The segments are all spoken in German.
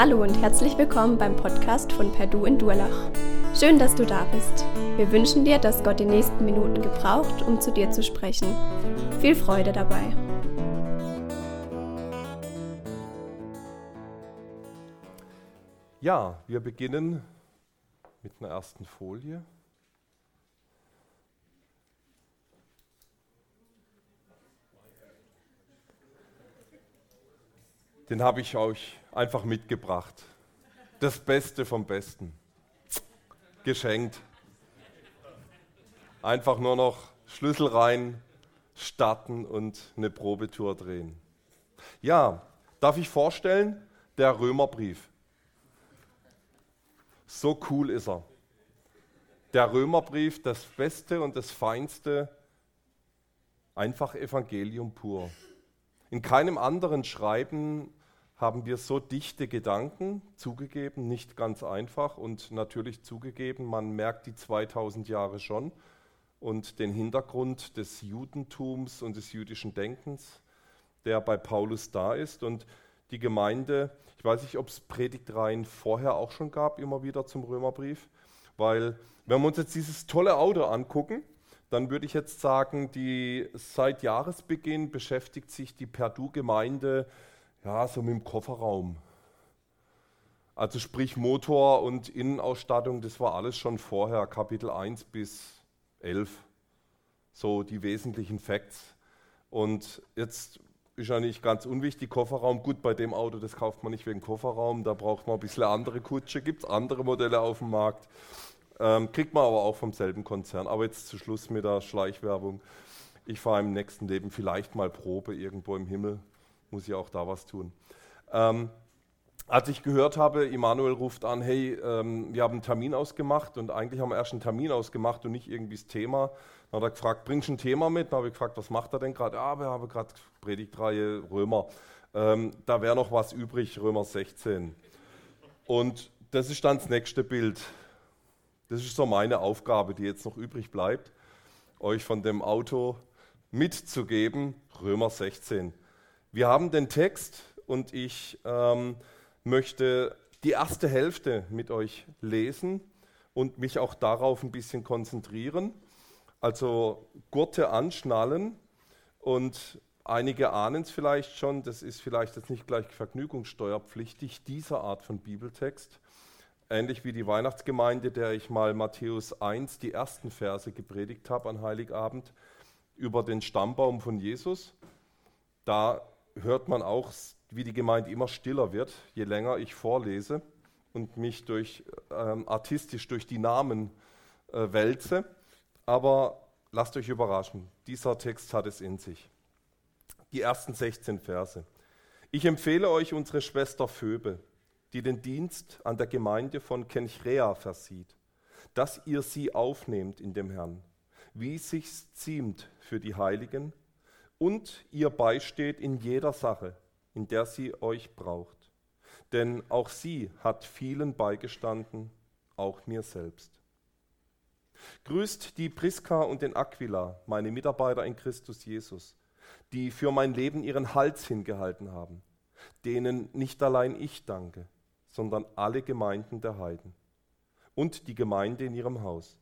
Hallo und herzlich willkommen beim Podcast von Perdu in Durlach. Schön, dass du da bist. Wir wünschen dir, dass Gott die nächsten Minuten gebraucht, um zu dir zu sprechen. Viel Freude dabei. Ja, wir beginnen mit einer ersten Folie. Den habe ich euch einfach mitgebracht. Das Beste vom Besten. Geschenkt. Einfach nur noch Schlüssel rein, starten und eine Probetour drehen. Ja, darf ich vorstellen, der Römerbrief. So cool ist er. Der Römerbrief, das Beste und das Feinste, einfach Evangelium pur. In keinem anderen Schreiben haben wir so dichte Gedanken, zugegeben, nicht ganz einfach und natürlich zugegeben, man merkt die 2000 Jahre schon und den Hintergrund des Judentums und des jüdischen Denkens, der bei Paulus da ist. Und die Gemeinde, ich weiß nicht, ob es Predigtreihen vorher auch schon gab, immer wieder zum Römerbrief, weil wenn wir uns jetzt dieses tolle Auto angucken, dann würde ich jetzt sagen, die seit Jahresbeginn beschäftigt sich die Perdu-Gemeinde ja, so mit dem Kofferraum. Also sprich Motor und Innenausstattung, das war alles schon vorher, Kapitel 1 bis 11. So die wesentlichen Facts. Und jetzt ist ja nicht ganz unwichtig, Kofferraum. Gut, bei dem Auto, das kauft man nicht wegen Kofferraum, da braucht man ein bisschen andere Kutsche, gibt es andere Modelle auf dem Markt. Ähm, kriegt man aber auch vom selben Konzern. Aber jetzt zu Schluss mit der Schleichwerbung. Ich fahre im nächsten Leben vielleicht mal Probe irgendwo im Himmel muss ich auch da was tun. Ähm, als ich gehört habe, Immanuel ruft an, hey, ähm, wir haben einen Termin ausgemacht und eigentlich haben wir erst einen Termin ausgemacht und nicht irgendwie das Thema. Dann hat er gefragt, bringst du ein Thema mit? Dann habe ich gefragt, was macht er denn gerade? Ja, wir haben gerade Predigtreihe Römer. Ähm, da wäre noch was übrig, Römer 16. Und das ist dann das nächste Bild. Das ist so meine Aufgabe, die jetzt noch übrig bleibt, euch von dem Auto mitzugeben, Römer 16. Wir haben den Text und ich ähm, möchte die erste Hälfte mit euch lesen und mich auch darauf ein bisschen konzentrieren. Also Gurte anschnallen und einige ahnen es vielleicht schon, das ist vielleicht jetzt nicht gleich vergnügungssteuerpflichtig, diese Art von Bibeltext. Ähnlich wie die Weihnachtsgemeinde, der ich mal Matthäus 1, die ersten Verse gepredigt habe an Heiligabend über den Stammbaum von Jesus. Da hört man auch, wie die Gemeinde immer stiller wird, je länger ich vorlese und mich durch, ähm, artistisch durch die Namen äh, wälze. Aber lasst euch überraschen, dieser Text hat es in sich. Die ersten 16 Verse. Ich empfehle euch unsere Schwester Phoebe, die den Dienst an der Gemeinde von Kenchrea versieht, dass ihr sie aufnehmt in dem Herrn, wie es sich ziemt für die Heiligen, und ihr beisteht in jeder Sache, in der sie euch braucht. Denn auch sie hat vielen beigestanden, auch mir selbst. Grüßt die Priska und den Aquila, meine Mitarbeiter in Christus Jesus, die für mein Leben ihren Hals hingehalten haben, denen nicht allein ich danke, sondern alle Gemeinden der Heiden und die Gemeinde in ihrem Haus.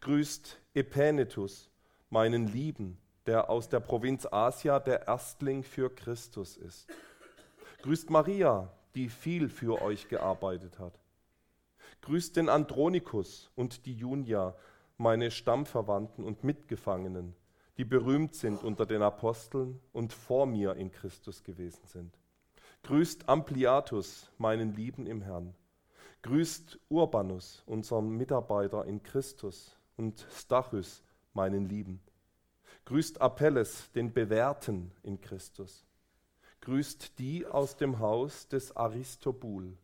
Grüßt Epänetus, meinen Lieben, der aus der Provinz Asia der Erstling für Christus ist. Grüßt Maria, die viel für euch gearbeitet hat. Grüßt den Andronikus und die Junia, meine Stammverwandten und Mitgefangenen, die berühmt sind unter den Aposteln und vor mir in Christus gewesen sind. Grüßt Ampliatus, meinen Lieben im Herrn. Grüßt Urbanus, unseren Mitarbeiter in Christus, und Stachys, meinen Lieben. Grüßt Apelles, den Bewährten in Christus. Grüßt die aus dem Haus des Aristobul.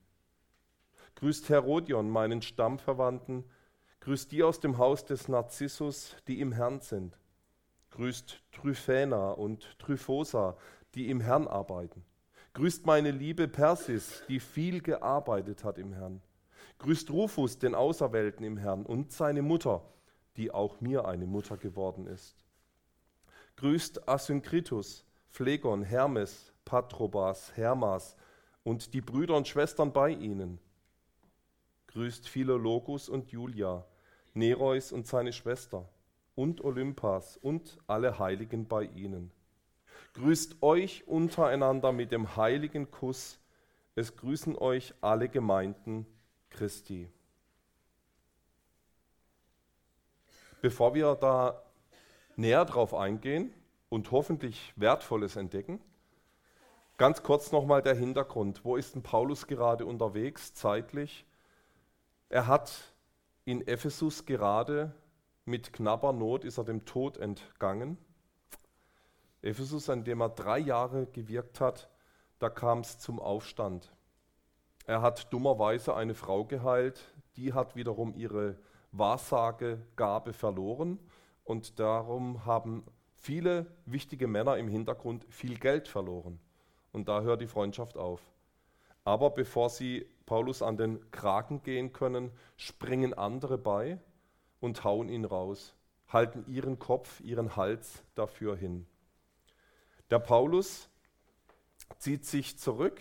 Grüßt Herodion, meinen Stammverwandten. Grüßt die aus dem Haus des Narzissus, die im Herrn sind. Grüßt Tryphäna und Tryphosa, die im Herrn arbeiten. Grüßt meine liebe Persis, die viel gearbeitet hat im Herrn. Grüßt Rufus, den Auserwählten im Herrn, und seine Mutter, die auch mir eine Mutter geworden ist. Grüßt Asynkritus, Phlegon, Hermes, Patrobas, Hermas und die Brüder und Schwestern bei ihnen. Grüßt Philologus und Julia, Nereus und seine Schwester und Olympas und alle Heiligen bei ihnen. Grüßt euch untereinander mit dem heiligen Kuss. Es grüßen euch alle Gemeinden Christi. Bevor wir da näher drauf eingehen und hoffentlich Wertvolles entdecken, ganz kurz nochmal der Hintergrund. Wo ist denn Paulus gerade unterwegs zeitlich? Er hat in Ephesus gerade mit knapper Not ist er dem Tod entgangen. Ephesus, an dem er drei Jahre gewirkt hat, da kam es zum Aufstand. Er hat dummerweise eine Frau geheilt, die hat wiederum ihre Wahrsagegabe verloren und darum haben viele wichtige Männer im Hintergrund viel Geld verloren. Und da hört die Freundschaft auf. Aber bevor sie Paulus an den Kragen gehen können, springen andere bei und hauen ihn raus, halten ihren Kopf, ihren Hals dafür hin. Der Paulus zieht sich zurück,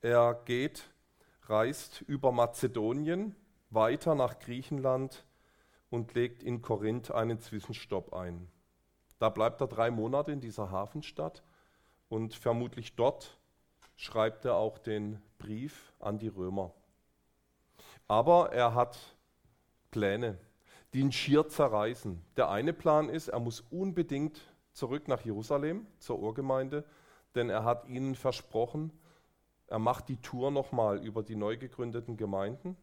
er geht, reist über Mazedonien weiter nach Griechenland und legt in Korinth einen Zwischenstopp ein. Da bleibt er drei Monate in dieser Hafenstadt und vermutlich dort schreibt er auch den Brief an die Römer. Aber er hat Pläne, die ihn schier zerreißen. Der eine Plan ist, er muss unbedingt zurück nach Jerusalem zur Urgemeinde, denn er hat ihnen versprochen, er macht die Tour nochmal über die neu gegründeten Gemeinden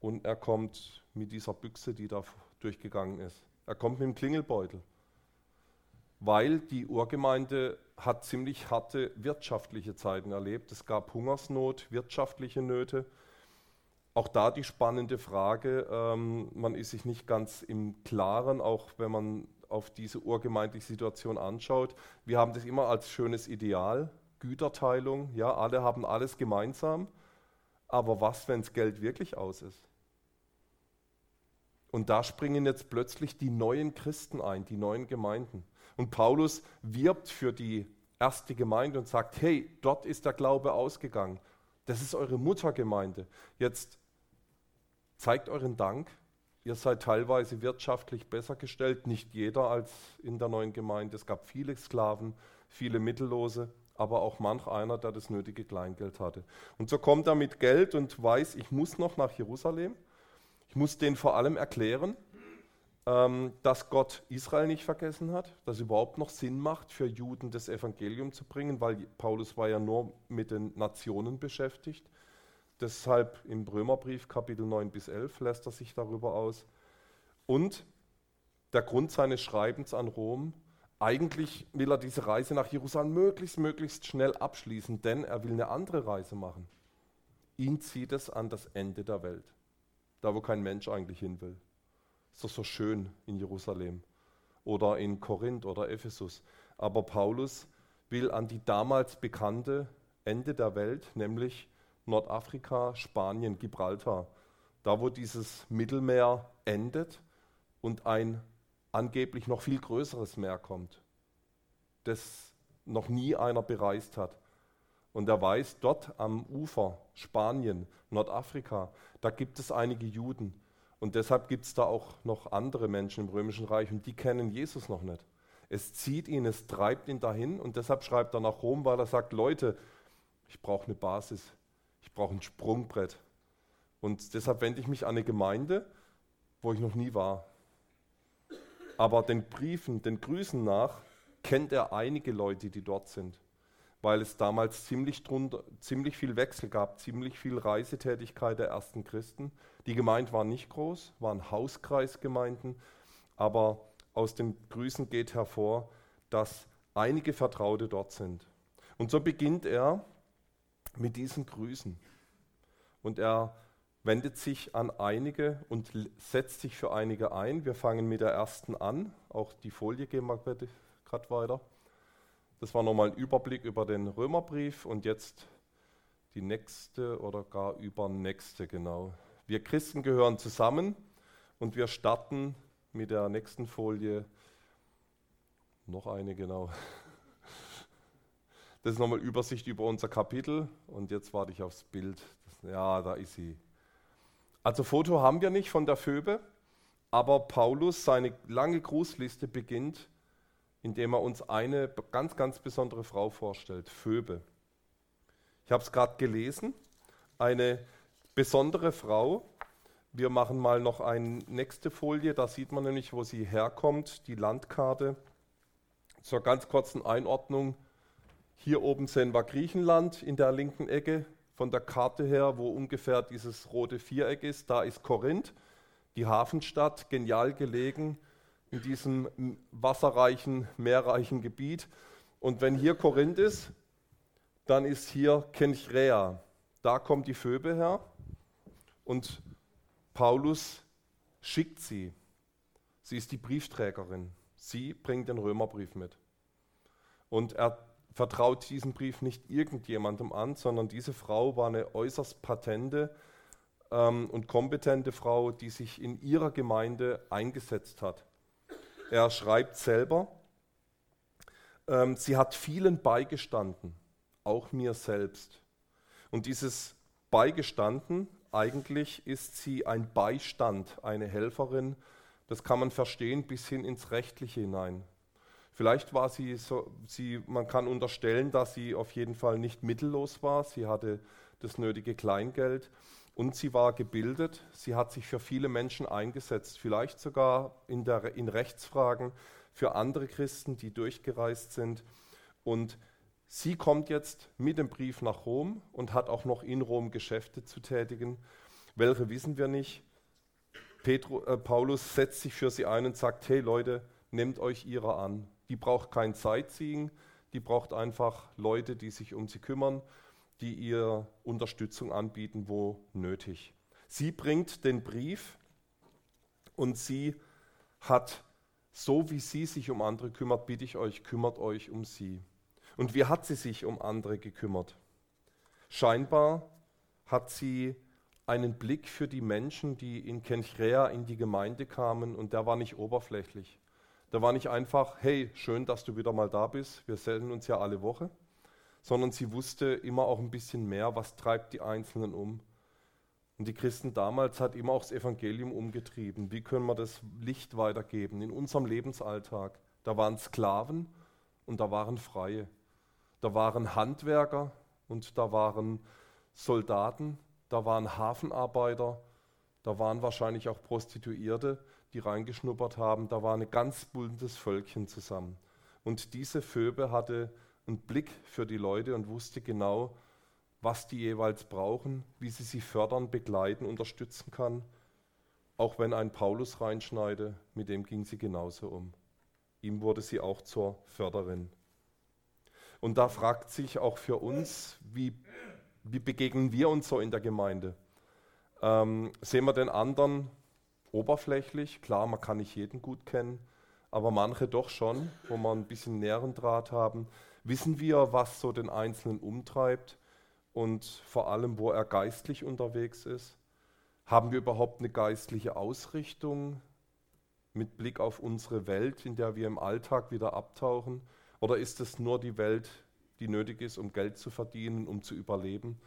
und er kommt mit dieser Büchse, die da durchgegangen ist. Er kommt mit dem Klingelbeutel, weil die Urgemeinde hat ziemlich harte wirtschaftliche Zeiten erlebt. Es gab Hungersnot, wirtschaftliche Nöte. Auch da die spannende Frage, ähm, man ist sich nicht ganz im Klaren, auch wenn man auf diese urgemeindliche Situation anschaut. Wir haben das immer als schönes Ideal, Güterteilung, ja, alle haben alles gemeinsam. Aber was, wenn das Geld wirklich aus ist? Und da springen jetzt plötzlich die neuen Christen ein, die neuen Gemeinden. Und Paulus wirbt für die erste Gemeinde und sagt, hey, dort ist der Glaube ausgegangen. Das ist eure Muttergemeinde. Jetzt zeigt euren Dank. Ihr seid teilweise wirtschaftlich besser gestellt, nicht jeder als in der neuen Gemeinde. Es gab viele Sklaven, viele Mittellose, aber auch manch einer, der das nötige Kleingeld hatte. Und so kommt er mit Geld und weiß, ich muss noch nach Jerusalem. Ich muss denen vor allem erklären, ähm, dass Gott Israel nicht vergessen hat, dass es überhaupt noch Sinn macht, für Juden das Evangelium zu bringen, weil Paulus war ja nur mit den Nationen beschäftigt. Deshalb im Römerbrief Kapitel 9 bis 11 lässt er sich darüber aus. Und der Grund seines Schreibens an Rom, eigentlich will er diese Reise nach Jerusalem möglichst, möglichst schnell abschließen, denn er will eine andere Reise machen. Ihn zieht es an das Ende der Welt, da wo kein Mensch eigentlich hin will. Ist doch so schön in Jerusalem oder in Korinth oder Ephesus. Aber Paulus will an die damals bekannte Ende der Welt, nämlich Nordafrika, Spanien, Gibraltar, da wo dieses Mittelmeer endet und ein angeblich noch viel größeres Meer kommt, das noch nie einer bereist hat. Und er weiß, dort am Ufer Spanien, Nordafrika, da gibt es einige Juden, und deshalb gibt es da auch noch andere Menschen im Römischen Reich und die kennen Jesus noch nicht. Es zieht ihn, es treibt ihn dahin und deshalb schreibt er nach Rom, weil er sagt, Leute, ich brauche eine Basis, ich brauche ein Sprungbrett. Und deshalb wende ich mich an eine Gemeinde, wo ich noch nie war. Aber den Briefen, den Grüßen nach, kennt er einige Leute, die dort sind weil es damals ziemlich, drunter, ziemlich viel Wechsel gab, ziemlich viel Reisetätigkeit der ersten Christen. Die Gemeinde war nicht groß, waren Hauskreisgemeinden, aber aus den Grüßen geht hervor, dass einige Vertraute dort sind. Und so beginnt er mit diesen Grüßen. Und er wendet sich an einige und setzt sich für einige ein. Wir fangen mit der ersten an. Auch die Folie gehen wir gerade weiter. Das war nochmal ein Überblick über den Römerbrief und jetzt die nächste oder gar übernächste, genau. Wir Christen gehören zusammen und wir starten mit der nächsten Folie. Noch eine, genau. Das ist nochmal Übersicht über unser Kapitel. Und jetzt warte ich aufs Bild. Ja, da ist sie. Also Foto haben wir nicht von der Phoebe, aber Paulus, seine lange Grußliste beginnt, indem er uns eine ganz, ganz besondere Frau vorstellt, Phoebe. Ich habe es gerade gelesen, eine besondere Frau. Wir machen mal noch eine nächste Folie, da sieht man nämlich, wo sie herkommt, die Landkarte. Zur ganz kurzen Einordnung. Hier oben sehen wir Griechenland in der linken Ecke von der Karte her, wo ungefähr dieses rote Viereck ist. Da ist Korinth, die Hafenstadt, genial gelegen in diesem wasserreichen, meerreichen Gebiet. Und wenn hier Korinth ist, dann ist hier Kenchrea. Da kommt die Phoebe her und Paulus schickt sie. Sie ist die Briefträgerin. Sie bringt den Römerbrief mit. Und er vertraut diesen Brief nicht irgendjemandem an, sondern diese Frau war eine äußerst patente ähm, und kompetente Frau, die sich in ihrer Gemeinde eingesetzt hat. Er schreibt selber, ähm, sie hat vielen beigestanden, auch mir selbst. Und dieses beigestanden, eigentlich ist sie ein Beistand, eine Helferin, das kann man verstehen bis hin ins Rechtliche hinein. Vielleicht war sie so, sie, man kann unterstellen, dass sie auf jeden Fall nicht mittellos war. Sie hatte das nötige Kleingeld und sie war gebildet. Sie hat sich für viele Menschen eingesetzt, vielleicht sogar in, der, in Rechtsfragen für andere Christen, die durchgereist sind. Und sie kommt jetzt mit dem Brief nach Rom und hat auch noch in Rom Geschäfte zu tätigen. Welche wissen wir nicht. Petru, äh, Paulus setzt sich für sie ein und sagt, hey Leute, nehmt euch ihrer an. Die braucht kein Sightseeing, die braucht einfach Leute, die sich um sie kümmern, die ihr Unterstützung anbieten, wo nötig. Sie bringt den Brief und sie hat, so wie sie sich um andere kümmert, bitte ich euch, kümmert euch um sie. Und wie hat sie sich um andere gekümmert? Scheinbar hat sie einen Blick für die Menschen, die in Kenchrea in die Gemeinde kamen und der war nicht oberflächlich. Da war nicht einfach, hey, schön, dass du wieder mal da bist, wir sehen uns ja alle Woche, sondern sie wusste immer auch ein bisschen mehr, was treibt die Einzelnen um. Und die Christen damals hat immer auch das Evangelium umgetrieben. Wie können wir das Licht weitergeben in unserem Lebensalltag? Da waren Sklaven und da waren Freie. Da waren Handwerker und da waren Soldaten, da waren Hafenarbeiter, da waren wahrscheinlich auch Prostituierte die reingeschnuppert haben, da war ein ganz buntes Völkchen zusammen. Und diese Phoebe hatte einen Blick für die Leute und wusste genau, was die jeweils brauchen, wie sie sie fördern, begleiten, unterstützen kann. Auch wenn ein Paulus reinschneide, mit dem ging sie genauso um. Ihm wurde sie auch zur Förderin. Und da fragt sich auch für uns, wie, wie begegnen wir uns so in der Gemeinde? Ähm, sehen wir den anderen oberflächlich. Klar, man kann nicht jeden gut kennen, aber manche doch schon, wo wir ein bisschen näheren Draht haben. Wissen wir, was so den Einzelnen umtreibt und vor allem, wo er geistlich unterwegs ist? Haben wir überhaupt eine geistliche Ausrichtung mit Blick auf unsere Welt, in der wir im Alltag wieder abtauchen? Oder ist es nur die Welt, die nötig ist, um Geld zu verdienen, um zu überleben,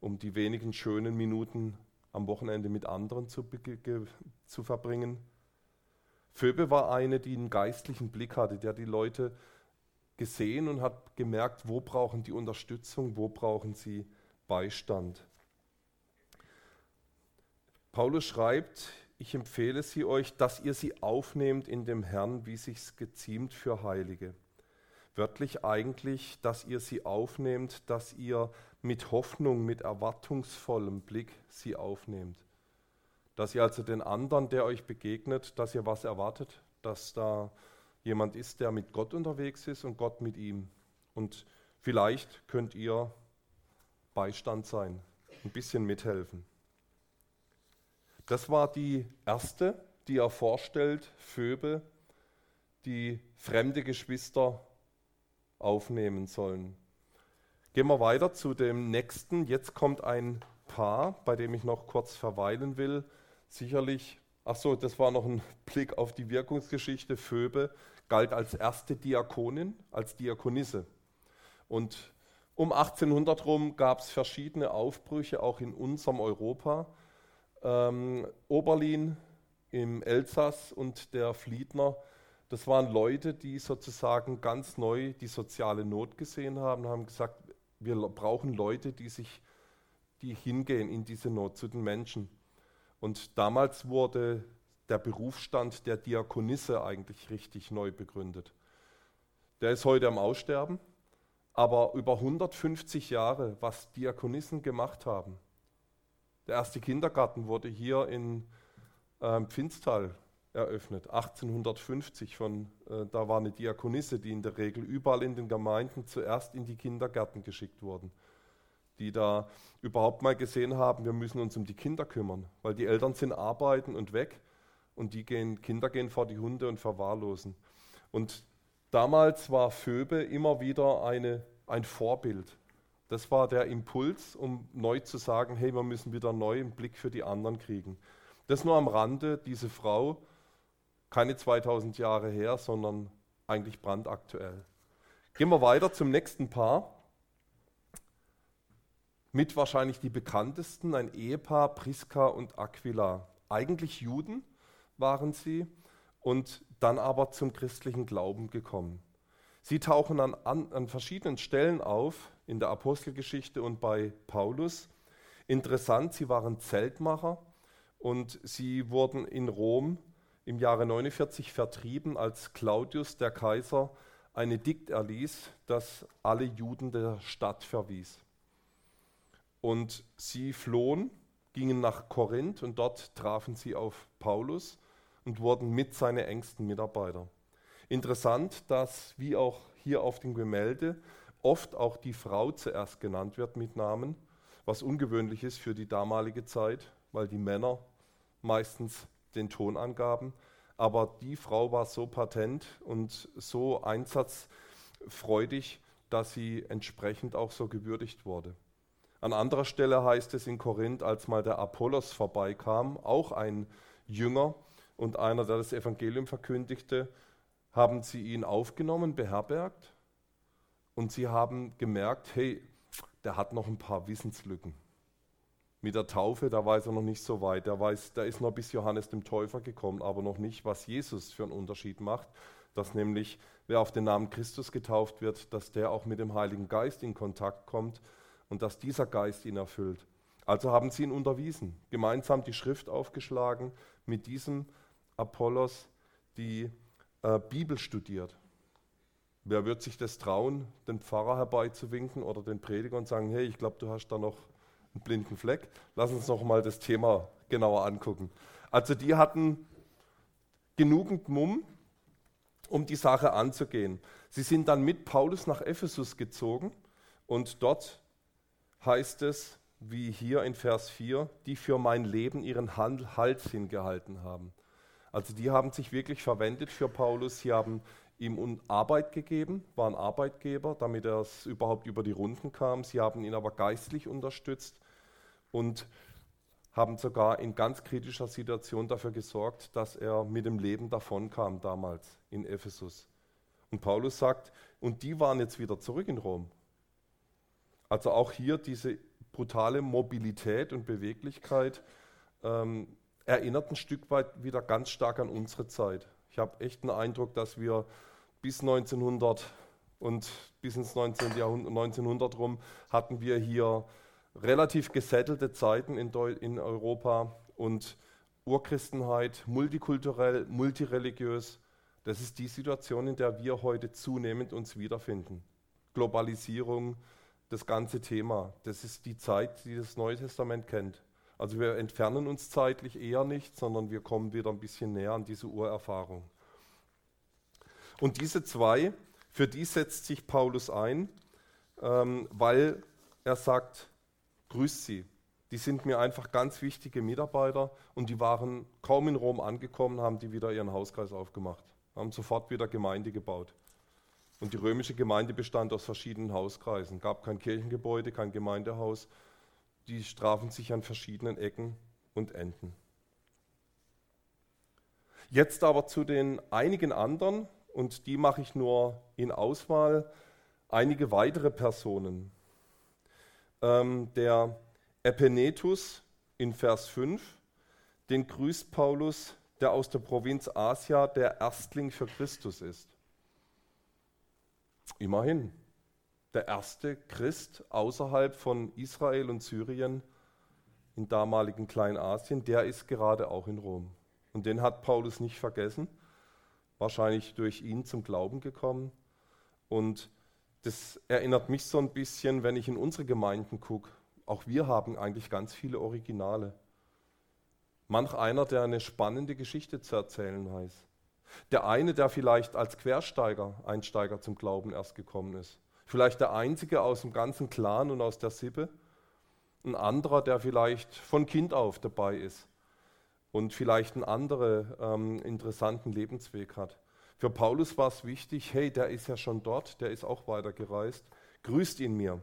um die wenigen schönen Minuten am Wochenende mit anderen zu, zu verbringen. Phoebe war eine, die einen geistlichen Blick hatte, der die Leute gesehen und hat gemerkt, wo brauchen die Unterstützung, wo brauchen sie Beistand. Paulus schreibt, ich empfehle sie euch, dass ihr sie aufnehmt in dem Herrn, wie sich's geziemt für Heilige. Wörtlich eigentlich, dass ihr sie aufnehmt, dass ihr mit Hoffnung, mit erwartungsvollem Blick sie aufnehmt. Dass ihr also den anderen, der euch begegnet, dass ihr was erwartet, dass da jemand ist, der mit Gott unterwegs ist und Gott mit ihm. Und vielleicht könnt ihr Beistand sein, ein bisschen mithelfen. Das war die erste, die er vorstellt, Phoebe, die fremde Geschwister aufnehmen sollen. Gehen wir weiter zu dem nächsten. Jetzt kommt ein Paar, bei dem ich noch kurz verweilen will. Sicherlich, ach so, das war noch ein Blick auf die Wirkungsgeschichte. Phoebe galt als erste Diakonin, als Diakonisse. Und Um 1800 rum gab es verschiedene Aufbrüche, auch in unserem Europa. Ähm, Oberlin im Elsass und der Fliedner, das waren Leute, die sozusagen ganz neu die soziale Not gesehen haben, haben gesagt, wir brauchen Leute, die sich, die hingehen in diese Not zu den Menschen. Und damals wurde der Berufsstand der Diakonisse eigentlich richtig neu begründet. Der ist heute am Aussterben, aber über 150 Jahre, was Diakonissen gemacht haben. Der erste Kindergarten wurde hier in äh, Pfinstal eröffnet, 1850. Von, äh, da war eine Diakonisse, die in der Regel überall in den Gemeinden zuerst in die Kindergärten geschickt wurden, die da überhaupt mal gesehen haben, wir müssen uns um die Kinder kümmern, weil die Eltern sind arbeiten und weg und die gehen, Kinder gehen vor die Hunde und verwahrlosen. Und damals war Phoebe immer wieder eine, ein Vorbild. Das war der Impuls, um neu zu sagen, hey, wir müssen wieder neu einen Blick für die anderen kriegen. Das nur am Rande, diese Frau, keine 2000 Jahre her, sondern eigentlich brandaktuell. Gehen wir weiter zum nächsten Paar. Mit wahrscheinlich die bekanntesten, ein Ehepaar, Priska und Aquila. Eigentlich Juden, waren sie und dann aber zum christlichen Glauben gekommen. Sie tauchen an, an, an verschiedenen Stellen auf in der Apostelgeschichte und bei Paulus. Interessant, sie waren Zeltmacher und sie wurden in Rom im Jahre 49 vertrieben, als Claudius, der Kaiser, ein Edikt erließ, das alle Juden der Stadt verwies. Und sie flohen, gingen nach Korinth und dort trafen sie auf Paulus und wurden mit seine engsten Mitarbeiter. Interessant, dass, wie auch hier auf dem Gemälde, oft auch die Frau zuerst genannt wird mit Namen, was ungewöhnlich ist für die damalige Zeit, weil die Männer meistens den Ton angaben. Aber die Frau war so patent und so einsatzfreudig, dass sie entsprechend auch so gewürdigt wurde. An anderer Stelle heißt es in Korinth, als mal der Apollos vorbeikam, auch ein Jünger, und einer, der das Evangelium verkündigte, haben sie ihn aufgenommen, beherbergt und sie haben gemerkt, hey, der hat noch ein paar Wissenslücken. Mit der Taufe, da weiß er noch nicht so weit. Der, weiß, der ist noch bis Johannes dem Täufer gekommen, aber noch nicht, was Jesus für einen Unterschied macht. Dass nämlich, wer auf den Namen Christus getauft wird, dass der auch mit dem Heiligen Geist in Kontakt kommt und dass dieser Geist ihn erfüllt. Also haben sie ihn unterwiesen, gemeinsam die Schrift aufgeschlagen mit diesem Apollos die äh, Bibel studiert. Wer wird sich das trauen, den Pfarrer herbeizuwinken oder den Prediger und sagen, hey, ich glaube, du hast da noch einen blinden Fleck. Lass uns noch mal das Thema genauer angucken. Also die hatten genügend Mumm, um die Sache anzugehen. Sie sind dann mit Paulus nach Ephesus gezogen und dort heißt es, wie hier in Vers 4, die für mein Leben ihren Hals hingehalten haben. Also die haben sich wirklich verwendet für Paulus. Sie haben ihm Arbeit gegeben, waren Arbeitgeber, damit er es überhaupt über die Runden kam. Sie haben ihn aber geistlich unterstützt und haben sogar in ganz kritischer Situation dafür gesorgt, dass er mit dem Leben davonkam damals in Ephesus. Und Paulus sagt, und die waren jetzt wieder zurück in Rom. Also auch hier diese brutale Mobilität und Beweglichkeit ähm, erinnert ein Stück weit wieder ganz stark an unsere Zeit. Ich habe echt den Eindruck, dass wir bis 1900 und bis ins 19. Jahrhundert, 1900 rum hatten wir hier relativ gesettelte Zeiten in, in Europa und Urchristenheit, multikulturell, multireligiös. Das ist die Situation, in der wir heute zunehmend uns wiederfinden. Globalisierung, das ganze Thema. Das ist die Zeit, die das Neue Testament kennt. Also wir entfernen uns zeitlich eher nicht, sondern wir kommen wieder ein bisschen näher an diese Urerfahrung. Und diese zwei, für die setzt sich Paulus ein, ähm, weil er sagt, grüßt sie. Die sind mir einfach ganz wichtige Mitarbeiter und die waren kaum in Rom angekommen, haben die wieder ihren Hauskreis aufgemacht, haben sofort wieder Gemeinde gebaut. Und die römische Gemeinde bestand aus verschiedenen Hauskreisen. gab kein Kirchengebäude, kein Gemeindehaus, die strafen sich an verschiedenen Ecken und Enden. Jetzt aber zu den einigen anderen, und die mache ich nur in Auswahl, einige weitere Personen. ähm, der Epenetus in Vers 5, den grüßt Paulus, der aus der Provinz Asia der Erstling für Christus ist. Immerhin, der erste Christ außerhalb von Israel und Syrien im damaligen Kleinasien, der ist gerade auch in Rom. Und den hat Paulus nicht vergessen, wahrscheinlich durch ihn zum Glauben gekommen. Und das erinnert mich so ein bisschen, wenn ich in unsere Gemeinden gucke. Auch wir haben eigentlich ganz viele Originale. Manch einer, der eine spannende Geschichte zu erzählen weiß. Der eine, der vielleicht als Quersteiger, Einsteiger zum Glauben erst gekommen ist. Vielleicht der einzige aus dem ganzen Clan und aus der Sippe. Ein anderer, der vielleicht von Kind auf dabei ist und vielleicht einen anderen ähm, interessanten Lebensweg hat. Für Paulus war es wichtig, hey, der ist ja schon dort, der ist auch weitergereist, grüßt ihn mir.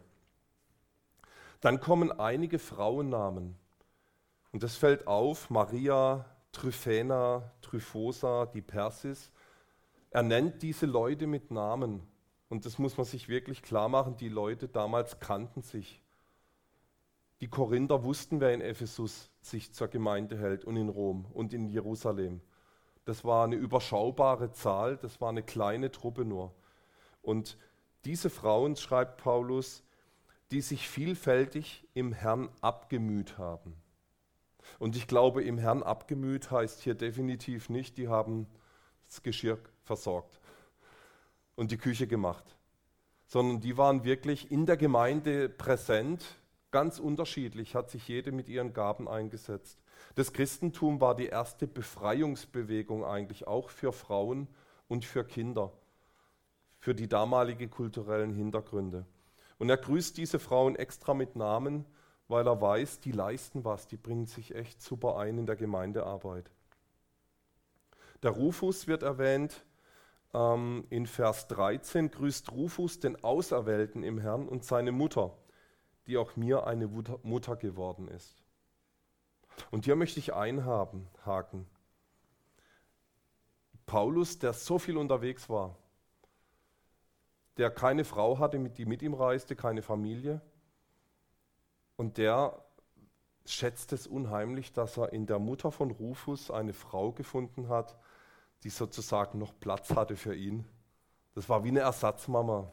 Dann kommen einige Frauennamen. Und das fällt auf, Maria, Tryphena, Tryphosa, die Persis. Er nennt diese Leute mit Namen. Und das muss man sich wirklich klar machen, die Leute damals kannten sich. Die Korinther wussten, wer in Ephesus sich zur Gemeinde hält und in Rom und in Jerusalem. Das war eine überschaubare Zahl, das war eine kleine Truppe nur. Und diese Frauen, schreibt Paulus, die sich vielfältig im Herrn abgemüht haben. Und ich glaube, im Herrn abgemüht heißt hier definitiv nicht, die haben das Geschirr versorgt und die Küche gemacht, sondern die waren wirklich in der Gemeinde präsent, ganz unterschiedlich, hat sich jede mit ihren Gaben eingesetzt. Das Christentum war die erste Befreiungsbewegung eigentlich auch für Frauen und für Kinder, für die damalige kulturellen Hintergründe. Und er grüßt diese Frauen extra mit Namen, weil er weiß, die leisten was, die bringen sich echt super ein in der Gemeindearbeit. Der Rufus wird erwähnt ähm, in Vers 13, grüßt Rufus den Auserwählten im Herrn und seine Mutter, die auch mir eine Mutter geworden ist. Und hier möchte ich einhaken. Paulus, der so viel unterwegs war, der keine Frau hatte, die mit ihm reiste, keine Familie, und der schätzt es unheimlich, dass er in der Mutter von Rufus eine Frau gefunden hat, die sozusagen noch Platz hatte für ihn. Das war wie eine Ersatzmama.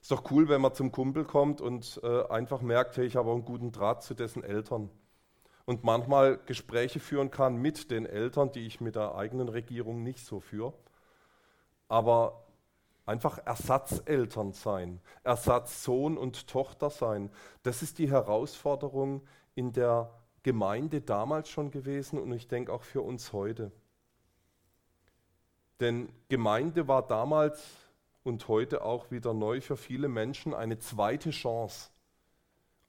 Ist doch cool, wenn man zum Kumpel kommt und äh, einfach merkt, hey, ich habe einen guten Draht zu dessen Eltern und manchmal Gespräche führen kann mit den Eltern, die ich mit der eigenen Regierung nicht so führe. Aber einfach Ersatzeltern sein, Ersatzsohn und Tochter sein, das ist die Herausforderung in der Gemeinde damals schon gewesen und ich denke auch für uns heute. Denn Gemeinde war damals und heute auch wieder neu für viele Menschen eine zweite Chance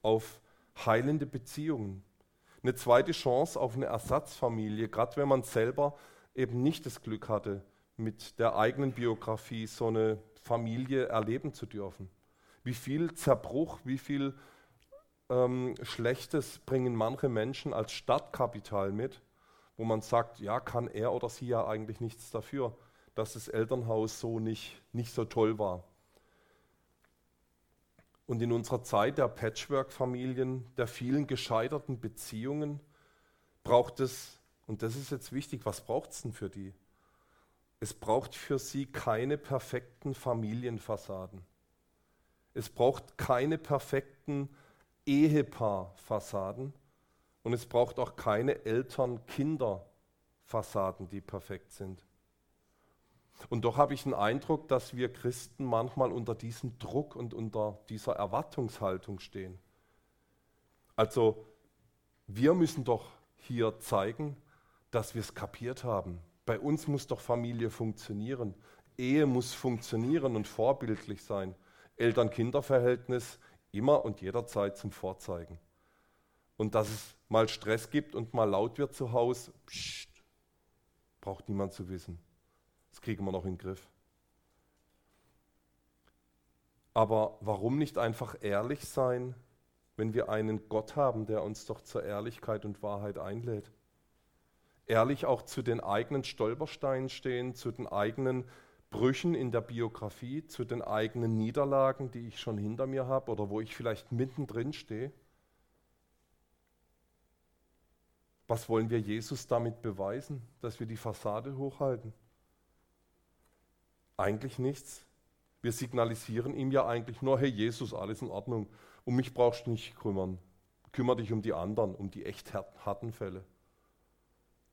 auf heilende Beziehungen, eine zweite Chance auf eine Ersatzfamilie, gerade wenn man selber eben nicht das Glück hatte, mit der eigenen Biografie so eine Familie erleben zu dürfen. Wie viel Zerbruch, wie viel ähm, Schlechtes bringen manche Menschen als Stadtkapital mit, wo man sagt, ja, kann er oder sie ja eigentlich nichts dafür, dass das Elternhaus so nicht, nicht so toll war. Und in unserer Zeit der Patchwork-Familien, der vielen gescheiterten Beziehungen, braucht es, und das ist jetzt wichtig, was braucht es denn für die? Es braucht für sie keine perfekten Familienfassaden. Es braucht keine perfekten Ehepaarfassaden und es braucht auch keine Eltern-Kinder-Fassaden, die perfekt sind. Und doch habe ich den Eindruck, dass wir Christen manchmal unter diesem Druck und unter dieser Erwartungshaltung stehen. Also wir müssen doch hier zeigen, dass wir es kapiert haben. Bei uns muss doch Familie funktionieren. Ehe muss funktionieren und vorbildlich sein. Eltern-Kind-Verhältnis immer und jederzeit zum Vorzeigen. Und dass es mal Stress gibt und mal laut wird zu Hause, pssst, braucht niemand zu wissen. Das kriegen wir noch in den Griff. Aber warum nicht einfach ehrlich sein, wenn wir einen Gott haben, der uns doch zur Ehrlichkeit und Wahrheit einlädt? Ehrlich auch zu den eigenen Stolpersteinen stehen, zu den eigenen Brüchen in der Biografie, zu den eigenen Niederlagen, die ich schon hinter mir habe oder wo ich vielleicht mittendrin stehe? Was wollen wir Jesus damit beweisen, dass wir die Fassade hochhalten? Eigentlich nichts. Wir signalisieren ihm ja eigentlich nur, hey Jesus, alles in Ordnung. Um mich brauchst du nicht kümmern. Kümmer dich um die anderen, um die echt harten Fälle.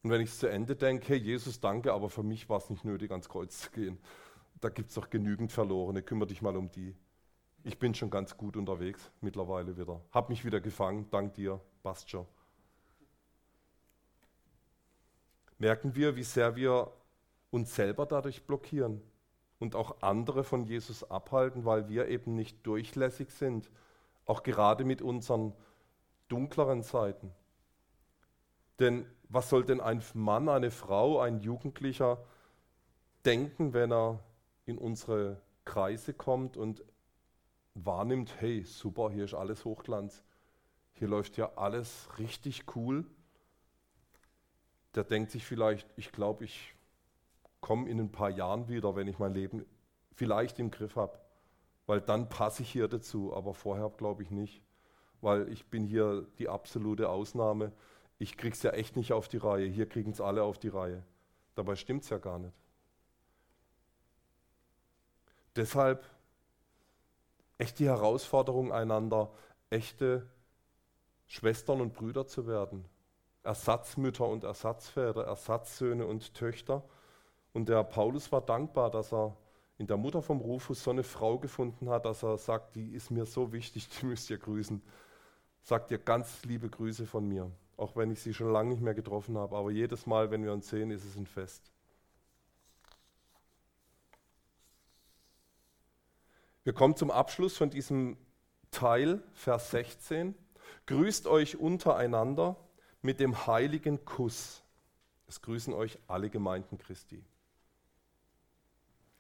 Und wenn ich zu Ende denke, hey Jesus, danke, aber für mich war es nicht nötig, ans Kreuz zu gehen. Da gibt es doch genügend Verlorene, kümmere dich mal um die. Ich bin schon ganz gut unterwegs mittlerweile wieder. Hab mich wieder gefangen, dank dir, passt schon. Merken wir, wie sehr wir uns selber dadurch blockieren und auch andere von Jesus abhalten, weil wir eben nicht durchlässig sind, auch gerade mit unseren dunkleren Seiten. Denn was soll denn ein Mann, eine Frau, ein Jugendlicher denken, wenn er in unsere Kreise kommt und wahrnimmt, hey, super, hier ist alles Hochglanz, hier läuft ja alles richtig cool. Der denkt sich vielleicht, ich glaube, ich komme in ein paar Jahren wieder, wenn ich mein Leben vielleicht im Griff habe, weil dann passe ich hier dazu, aber vorher glaube ich nicht, weil ich bin hier die absolute Ausnahme ich krieg's ja echt nicht auf die Reihe, hier kriegen es alle auf die Reihe. Dabei stimmt es ja gar nicht. Deshalb echt die Herausforderung, einander echte Schwestern und Brüder zu werden. Ersatzmütter und Ersatzväter, Ersatzsöhne und Töchter. Und der Paulus war dankbar, dass er in der Mutter vom Rufus so eine Frau gefunden hat, dass er sagt, die ist mir so wichtig, die müsst ihr grüßen. Sagt ihr ganz liebe Grüße von mir auch wenn ich sie schon lange nicht mehr getroffen habe. Aber jedes Mal, wenn wir uns sehen, ist es ein Fest. Wir kommen zum Abschluss von diesem Teil, Vers 16. Grüßt euch untereinander mit dem heiligen Kuss. Es grüßen euch alle Gemeinden Christi.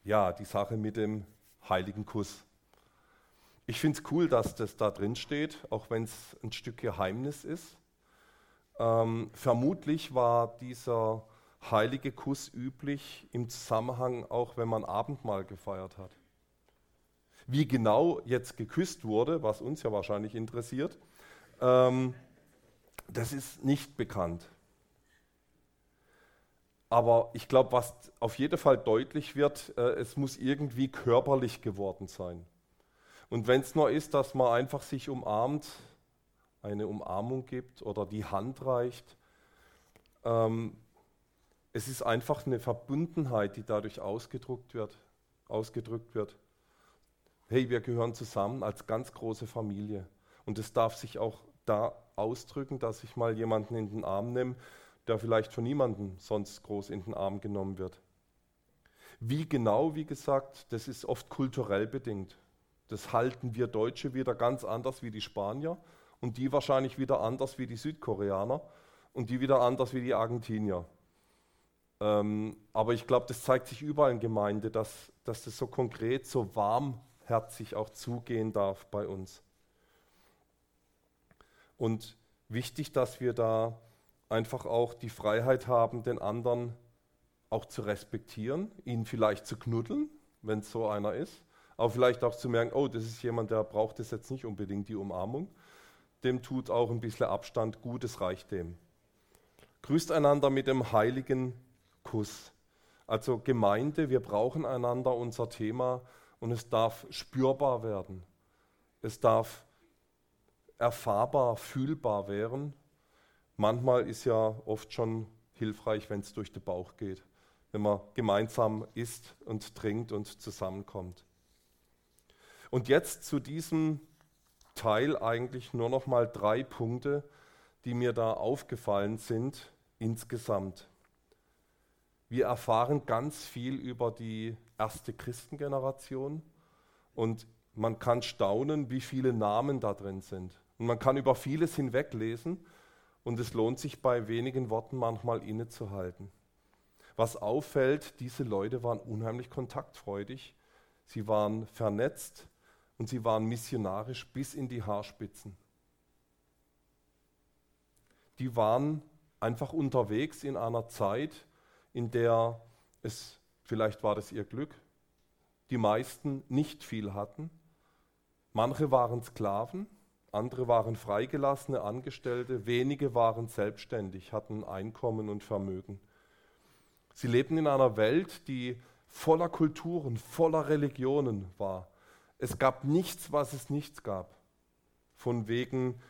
Ja, die Sache mit dem heiligen Kuss. Ich finde es cool, dass das da drin steht, auch wenn es ein Stück Geheimnis ist. Ähm, vermutlich war dieser heilige Kuss üblich im Zusammenhang auch, wenn man Abendmahl gefeiert hat. Wie genau jetzt geküsst wurde, was uns ja wahrscheinlich interessiert, ähm, das ist nicht bekannt. Aber ich glaube, was auf jeden Fall deutlich wird, äh, es muss irgendwie körperlich geworden sein. Und wenn es nur ist, dass man einfach sich umarmt, eine Umarmung gibt oder die Hand reicht. Ähm, es ist einfach eine Verbundenheit, die dadurch ausgedrückt wird, ausgedrückt wird. Hey, wir gehören zusammen als ganz große Familie. Und es darf sich auch da ausdrücken, dass ich mal jemanden in den Arm nehme, der vielleicht von niemandem sonst groß in den Arm genommen wird. Wie genau, wie gesagt, das ist oft kulturell bedingt. Das halten wir Deutsche wieder ganz anders wie die Spanier und die wahrscheinlich wieder anders wie die Südkoreaner und die wieder anders wie die Argentinier. Ähm, aber ich glaube, das zeigt sich überall in Gemeinde, dass, dass das so konkret, so warmherzig auch zugehen darf bei uns. Und wichtig, dass wir da einfach auch die Freiheit haben, den anderen auch zu respektieren, ihn vielleicht zu knuddeln, wenn es so einer ist, aber vielleicht auch zu merken, oh, das ist jemand, der braucht das jetzt nicht unbedingt die Umarmung, dem tut auch ein bisschen Abstand gut, es reicht dem. Grüßt einander mit dem heiligen Kuss. Also Gemeinde, wir brauchen einander, unser Thema, und es darf spürbar werden. Es darf erfahrbar, fühlbar werden. Manchmal ist ja oft schon hilfreich, wenn es durch den Bauch geht, wenn man gemeinsam isst und trinkt und zusammenkommt. Und jetzt zu diesem Teil eigentlich nur noch mal drei Punkte, die mir da aufgefallen sind insgesamt. Wir erfahren ganz viel über die erste Christengeneration und man kann staunen, wie viele Namen da drin sind. Und man kann über vieles hinweglesen und es lohnt sich bei wenigen Worten manchmal innezuhalten. Was auffällt, diese Leute waren unheimlich kontaktfreudig, sie waren vernetzt, und sie waren missionarisch bis in die Haarspitzen. Die waren einfach unterwegs in einer Zeit, in der es, vielleicht war das ihr Glück, die meisten nicht viel hatten. Manche waren Sklaven, andere waren freigelassene Angestellte, wenige waren selbstständig, hatten Einkommen und Vermögen. Sie lebten in einer Welt, die voller Kulturen, voller Religionen war. Es gab nichts, was es nichts gab. Von wegen,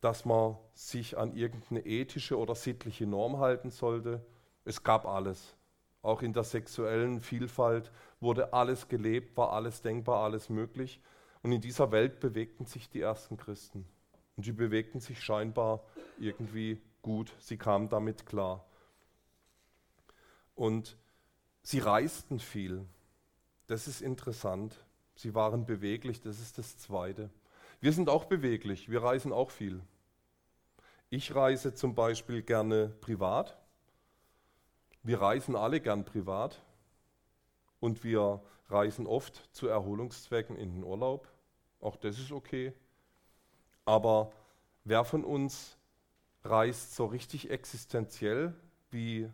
dass man sich an irgendeine ethische oder sittliche Norm halten sollte. Es gab alles. Auch in der sexuellen Vielfalt wurde alles gelebt, war alles denkbar, alles möglich. Und in dieser Welt bewegten sich die ersten Christen. Und sie bewegten sich scheinbar irgendwie gut. Sie kamen damit klar. Und sie reisten viel. Das ist interessant. Sie waren beweglich, das ist das Zweite. Wir sind auch beweglich, wir reisen auch viel. Ich reise zum Beispiel gerne privat. Wir reisen alle gern privat. Und wir reisen oft zu Erholungszwecken in den Urlaub. Auch das ist okay. Aber wer von uns reist so richtig existenziell wie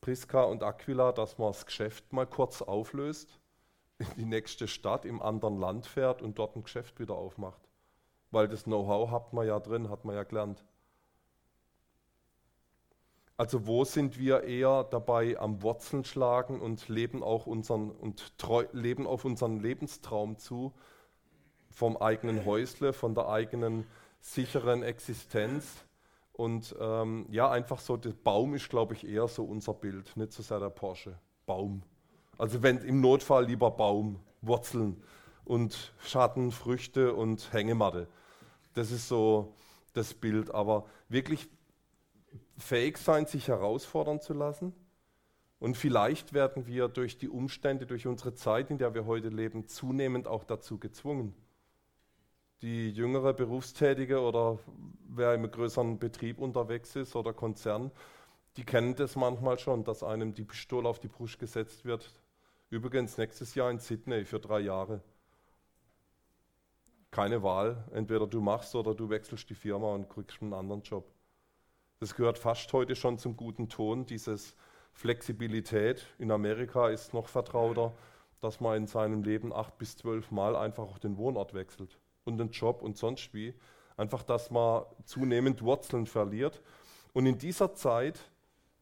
Priska und Aquila, dass man das Geschäft mal kurz auflöst, in die nächste Stadt im anderen Land fährt und dort ein Geschäft wieder aufmacht? Weil das Know-how hat man ja drin, hat man ja gelernt. Also wo sind wir eher dabei am Wurzeln schlagen und leben auch unseren und treu, leben auf unseren Lebenstraum zu, vom eigenen Häusle, von der eigenen sicheren Existenz. Und ähm, ja, einfach so, der Baum ist, glaube ich, eher so unser Bild, nicht so sehr der Porsche. Baum. Also wenn im Notfall lieber Baum, Wurzeln und Schatten, Früchte und Hängematte. Das ist so das Bild. Aber wirklich fähig sein, sich herausfordern zu lassen. Und vielleicht werden wir durch die Umstände, durch unsere Zeit, in der wir heute leben, zunehmend auch dazu gezwungen die jüngere Berufstätige oder wer im größeren Betrieb unterwegs ist oder Konzern, die kennen das manchmal schon, dass einem die Pistole auf die Brust gesetzt wird. Übrigens nächstes Jahr in Sydney für drei Jahre. Keine Wahl, entweder du machst oder du wechselst die Firma und kriegst einen anderen Job. Das gehört fast heute schon zum guten Ton, dieses Flexibilität. In Amerika ist noch vertrauter, dass man in seinem Leben acht bis zwölf Mal einfach auch den Wohnort wechselt und den Job und sonst wie. Einfach, dass man zunehmend Wurzeln verliert. Und in dieser Zeit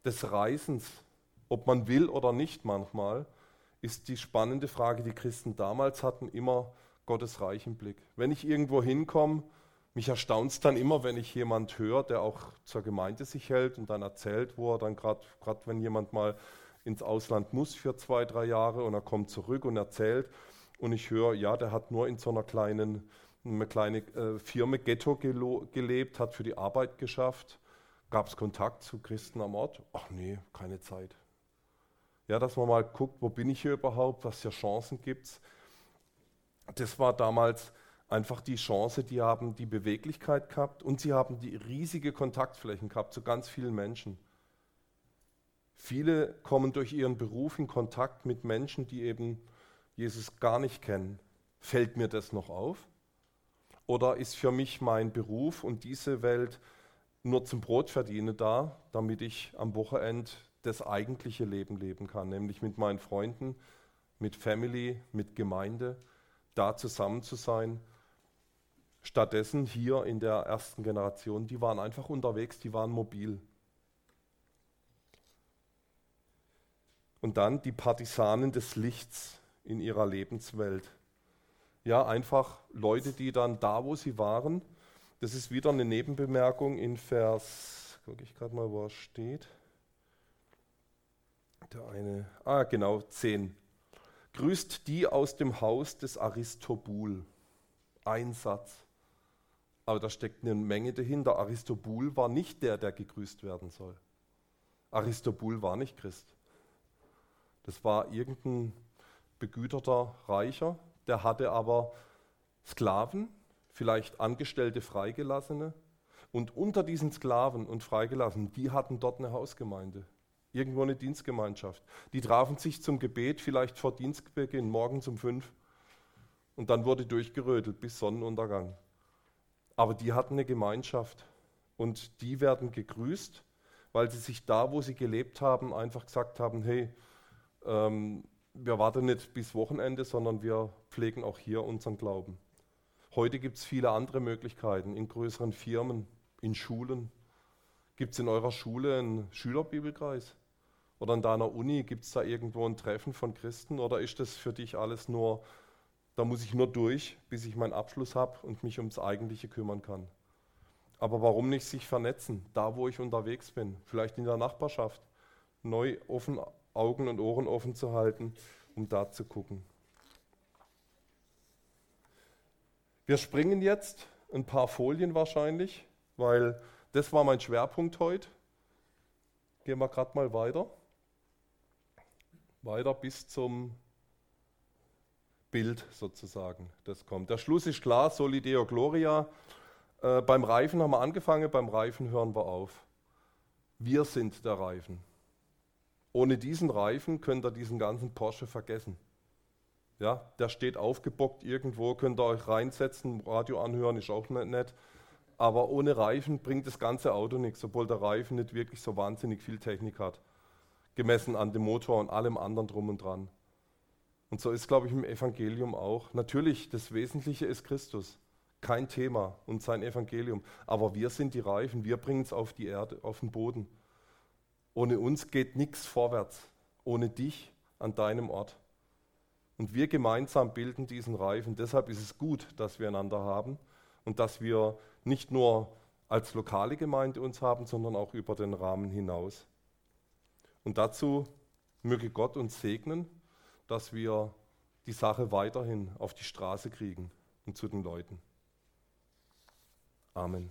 des Reisens, ob man will oder nicht manchmal, ist die spannende Frage, die Christen damals hatten, immer Gottes Reich im Blick. Wenn ich irgendwo hinkomme, mich erstaunt es dann immer, wenn ich jemand höre, der auch zur Gemeinde sich hält und dann erzählt, wo er dann gerade, wenn jemand mal ins Ausland muss für zwei, drei Jahre und er kommt zurück und erzählt und ich höre, ja, der hat nur in so einer kleinen eine kleine äh, Firma Ghetto gelebt, hat für die Arbeit geschafft. Gab es Kontakt zu Christen am Ort? Ach nee, keine Zeit. Ja, dass man mal guckt, wo bin ich hier überhaupt, was für Chancen gibt es. Das war damals einfach die Chance, die haben die Beweglichkeit gehabt und sie haben die riesige Kontaktflächen gehabt zu ganz vielen Menschen. Viele kommen durch ihren Beruf in Kontakt mit Menschen, die eben Jesus gar nicht kennen. Fällt mir das noch auf? Oder ist für mich mein Beruf und diese Welt nur zum Brotverdienen da, damit ich am Wochenende das eigentliche Leben leben kann, nämlich mit meinen Freunden, mit Family, mit Gemeinde, da zusammen zu sein. Stattdessen hier in der ersten Generation, die waren einfach unterwegs, die waren mobil. Und dann die Partisanen des Lichts in ihrer Lebenswelt. Ja, einfach Leute, die dann da, wo sie waren, das ist wieder eine Nebenbemerkung in Vers, gucke ich gerade mal, wo er steht. Der eine, ah genau, 10. Grüßt die aus dem Haus des Aristobul. Ein Satz. Aber da steckt eine Menge dahinter. Aristobul war nicht der, der gegrüßt werden soll. Aristobul war nicht Christ. Das war irgendein begüterter Reicher, der hatte aber Sklaven, vielleicht Angestellte Freigelassene. Und unter diesen Sklaven und Freigelassenen, die hatten dort eine Hausgemeinde, irgendwo eine Dienstgemeinschaft. Die trafen sich zum Gebet, vielleicht vor Dienstbeginn, morgens um fünf. Und dann wurde durchgerödelt bis Sonnenuntergang. Aber die hatten eine Gemeinschaft und die werden gegrüßt, weil sie sich da, wo sie gelebt haben, einfach gesagt haben, hey, ähm, wir warten nicht bis Wochenende, sondern wir pflegen auch hier unseren Glauben. Heute gibt es viele andere Möglichkeiten in größeren Firmen, in Schulen. Gibt es in eurer Schule einen Schülerbibelkreis? Oder an deiner Uni gibt es da irgendwo ein Treffen von Christen? Oder ist das für dich alles nur, da muss ich nur durch, bis ich meinen Abschluss habe und mich ums Eigentliche kümmern kann? Aber warum nicht sich vernetzen, da wo ich unterwegs bin, vielleicht in der Nachbarschaft, neu offen, Augen und Ohren offen zu halten, um da zu gucken. Wir springen jetzt ein paar Folien wahrscheinlich, weil das war mein Schwerpunkt heute. Gehen wir gerade mal weiter. Weiter bis zum Bild sozusagen, das kommt. Der Schluss ist klar, Solideo Gloria. Äh, beim Reifen haben wir angefangen, beim Reifen hören wir auf. Wir sind der Reifen. Ohne diesen Reifen könnt ihr diesen ganzen Porsche vergessen. Ja, der steht aufgebockt irgendwo, könnt ihr euch reinsetzen, Radio anhören, ist auch nicht nett. Aber ohne Reifen bringt das ganze Auto nichts, obwohl der Reifen nicht wirklich so wahnsinnig viel Technik hat. Gemessen an dem Motor und allem anderen drum und dran. Und so ist, glaube ich, im Evangelium auch. Natürlich, das Wesentliche ist Christus. Kein Thema und sein Evangelium. Aber wir sind die Reifen, wir bringen es auf die Erde, auf den Boden. Ohne uns geht nichts vorwärts. Ohne dich an deinem Ort. Und wir gemeinsam bilden diesen Reifen. Deshalb ist es gut, dass wir einander haben und dass wir nicht nur als lokale Gemeinde uns haben, sondern auch über den Rahmen hinaus. Und dazu möge Gott uns segnen, dass wir die Sache weiterhin auf die Straße kriegen und zu den Leuten. Amen.